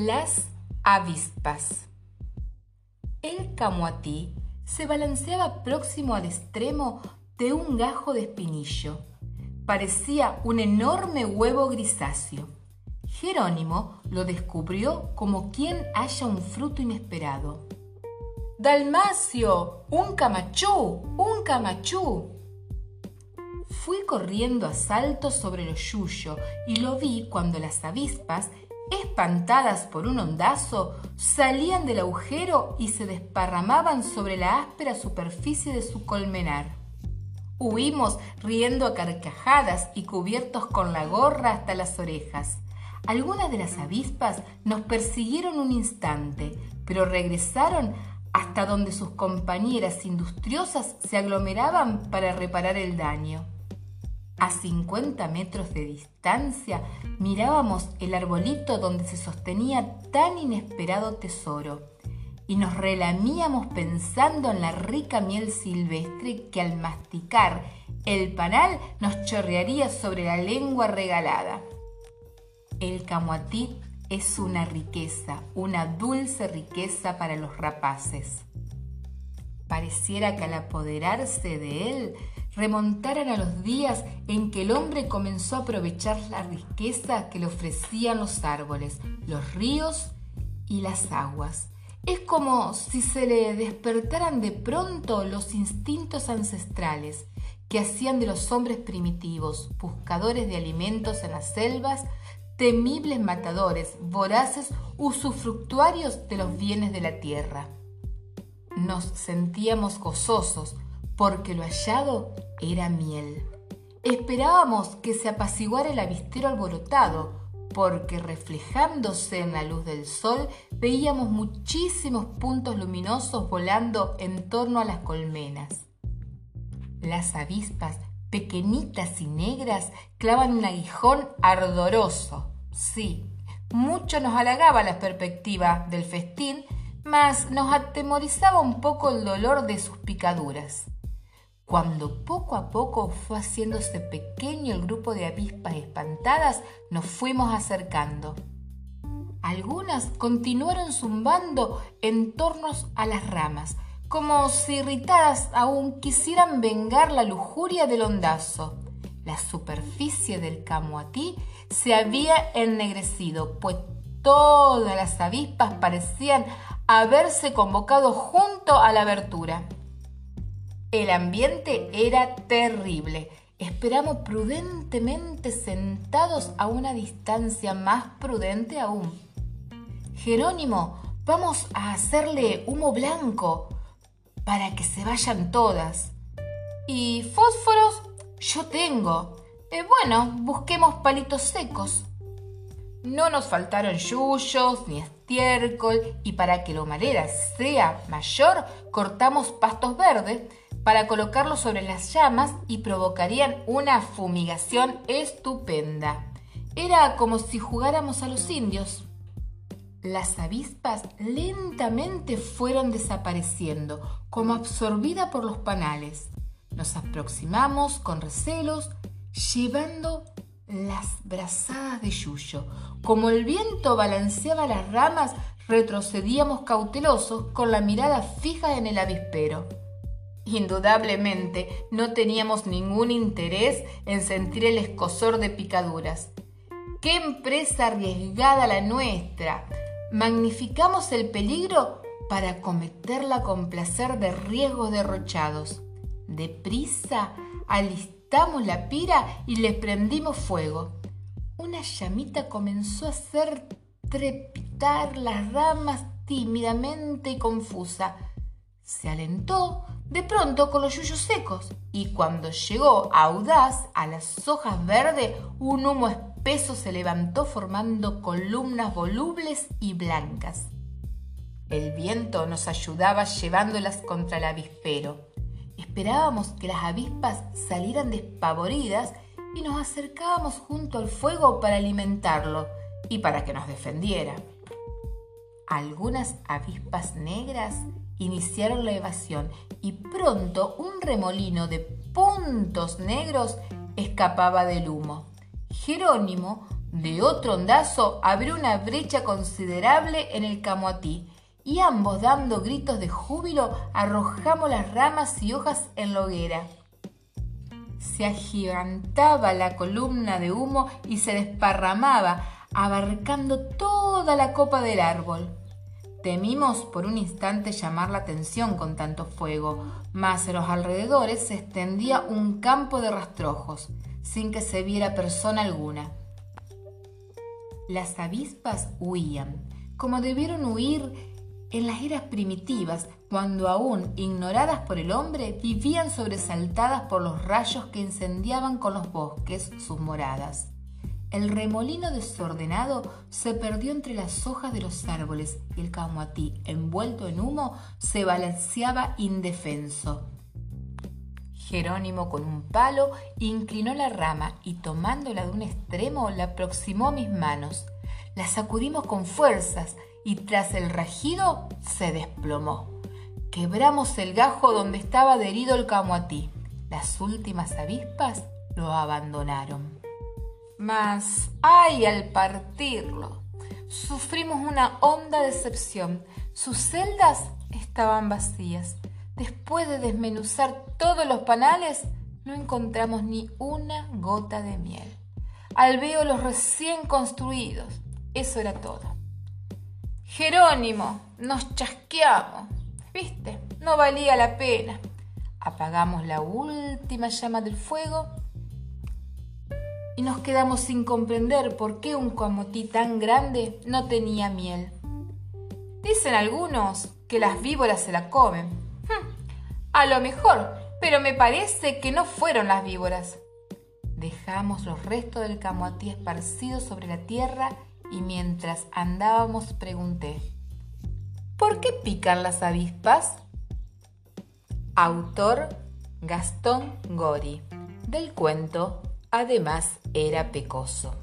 Las avispas. El camuatí se balanceaba próximo al extremo de un gajo de espinillo. Parecía un enorme huevo grisáceo. Jerónimo lo descubrió como quien halla un fruto inesperado. Dalmacio, un camachú, un camachú. Fui corriendo a saltos sobre los yuyo y lo vi cuando las avispas, espantadas por un ondazo, salían del agujero y se desparramaban sobre la áspera superficie de su colmenar. Huimos riendo a carcajadas y cubiertos con la gorra hasta las orejas. Algunas de las avispas nos persiguieron un instante, pero regresaron hasta donde sus compañeras industriosas se aglomeraban para reparar el daño. A 50 metros de distancia mirábamos el arbolito donde se sostenía tan inesperado tesoro y nos relamíamos pensando en la rica miel silvestre que al masticar el panal nos chorrearía sobre la lengua regalada. El camuatí es una riqueza, una dulce riqueza para los rapaces. Pareciera que al apoderarse de él remontaran a los días en que el hombre comenzó a aprovechar la riqueza que le ofrecían los árboles, los ríos y las aguas. Es como si se le despertaran de pronto los instintos ancestrales que hacían de los hombres primitivos, buscadores de alimentos en las selvas, temibles matadores, voraces usufructuarios de los bienes de la tierra. Nos sentíamos gozosos porque lo hallado era miel. Esperábamos que se apaciguara el avistero alborotado, porque reflejándose en la luz del sol veíamos muchísimos puntos luminosos volando en torno a las colmenas. Las avispas, pequeñitas y negras, clavan un aguijón ardoroso. Sí, mucho nos halagaba la perspectiva del festín, mas nos atemorizaba un poco el dolor de sus picaduras cuando poco a poco fue haciéndose pequeño el grupo de avispas espantadas, nos fuimos acercando. Algunas continuaron zumbando en torno a las ramas, como si irritadas aún quisieran vengar la lujuria del ondazo. La superficie del camuatí se había ennegrecido, pues todas las avispas parecían haberse convocado junto a la abertura. El ambiente era terrible. Esperamos prudentemente sentados a una distancia más prudente aún. Jerónimo, vamos a hacerle humo blanco para que se vayan todas. ¿Y fósforos? Yo tengo. Eh, bueno, busquemos palitos secos. No nos faltaron yuyos ni estiércol y para que la humareda sea mayor cortamos pastos verdes para colocarlos sobre las llamas y provocarían una fumigación estupenda. Era como si jugáramos a los indios. Las avispas lentamente fueron desapareciendo, como absorbida por los panales. Nos aproximamos con recelos, llevando las brazadas de Yuyo. Como el viento balanceaba las ramas, retrocedíamos cautelosos con la mirada fija en el avispero. Indudablemente no teníamos ningún interés en sentir el escosor de picaduras. ¡Qué empresa arriesgada la nuestra! Magnificamos el peligro para cometerla con placer de riesgos derrochados. Deprisa alistamos la pira y le prendimos fuego. Una llamita comenzó a hacer trepitar las ramas tímidamente y confusa. Se alentó, de pronto con los yuyos secos, y cuando llegó audaz a las hojas verdes, un humo espeso se levantó formando columnas volubles y blancas. El viento nos ayudaba llevándolas contra el avispero. Esperábamos que las avispas salieran despavoridas y nos acercábamos junto al fuego para alimentarlo y para que nos defendiera. Algunas avispas negras iniciaron la evasión y pronto un remolino de puntos negros escapaba del humo. Jerónimo De otro ondazo abrió una brecha considerable en el camoatí y ambos dando gritos de júbilo arrojamos las ramas y hojas en la hoguera. Se agigantaba la columna de humo y se desparramaba, abarcando toda la copa del árbol. Temimos por un instante llamar la atención con tanto fuego, mas en los alrededores se extendía un campo de rastrojos, sin que se viera persona alguna. Las avispas huían, como debieron huir en las eras primitivas, cuando aún ignoradas por el hombre, vivían sobresaltadas por los rayos que incendiaban con los bosques sus moradas. El remolino desordenado se perdió entre las hojas de los árboles y el camuatí, envuelto en humo, se balanceaba indefenso. Jerónimo con un palo inclinó la rama y tomándola de un extremo la aproximó a mis manos. La sacudimos con fuerzas y tras el rajido se desplomó. Quebramos el gajo donde estaba adherido el camuatí. Las últimas avispas lo abandonaron. Mas, ay, al partirlo, sufrimos una honda decepción. Sus celdas estaban vacías. Después de desmenuzar todos los panales, no encontramos ni una gota de miel. Al veo los recién construidos. Eso era todo. Jerónimo, nos chasqueamos. ¿Viste? No valía la pena. Apagamos la última llama del fuego y nos quedamos sin comprender por qué un camotí tan grande no tenía miel. Dicen algunos que las víboras se la comen. Hm, a lo mejor, pero me parece que no fueron las víboras. Dejamos los restos del camotí esparcidos sobre la tierra y mientras andábamos pregunté, ¿por qué pican las avispas? Autor Gastón Gori, del cuento Además era pecoso.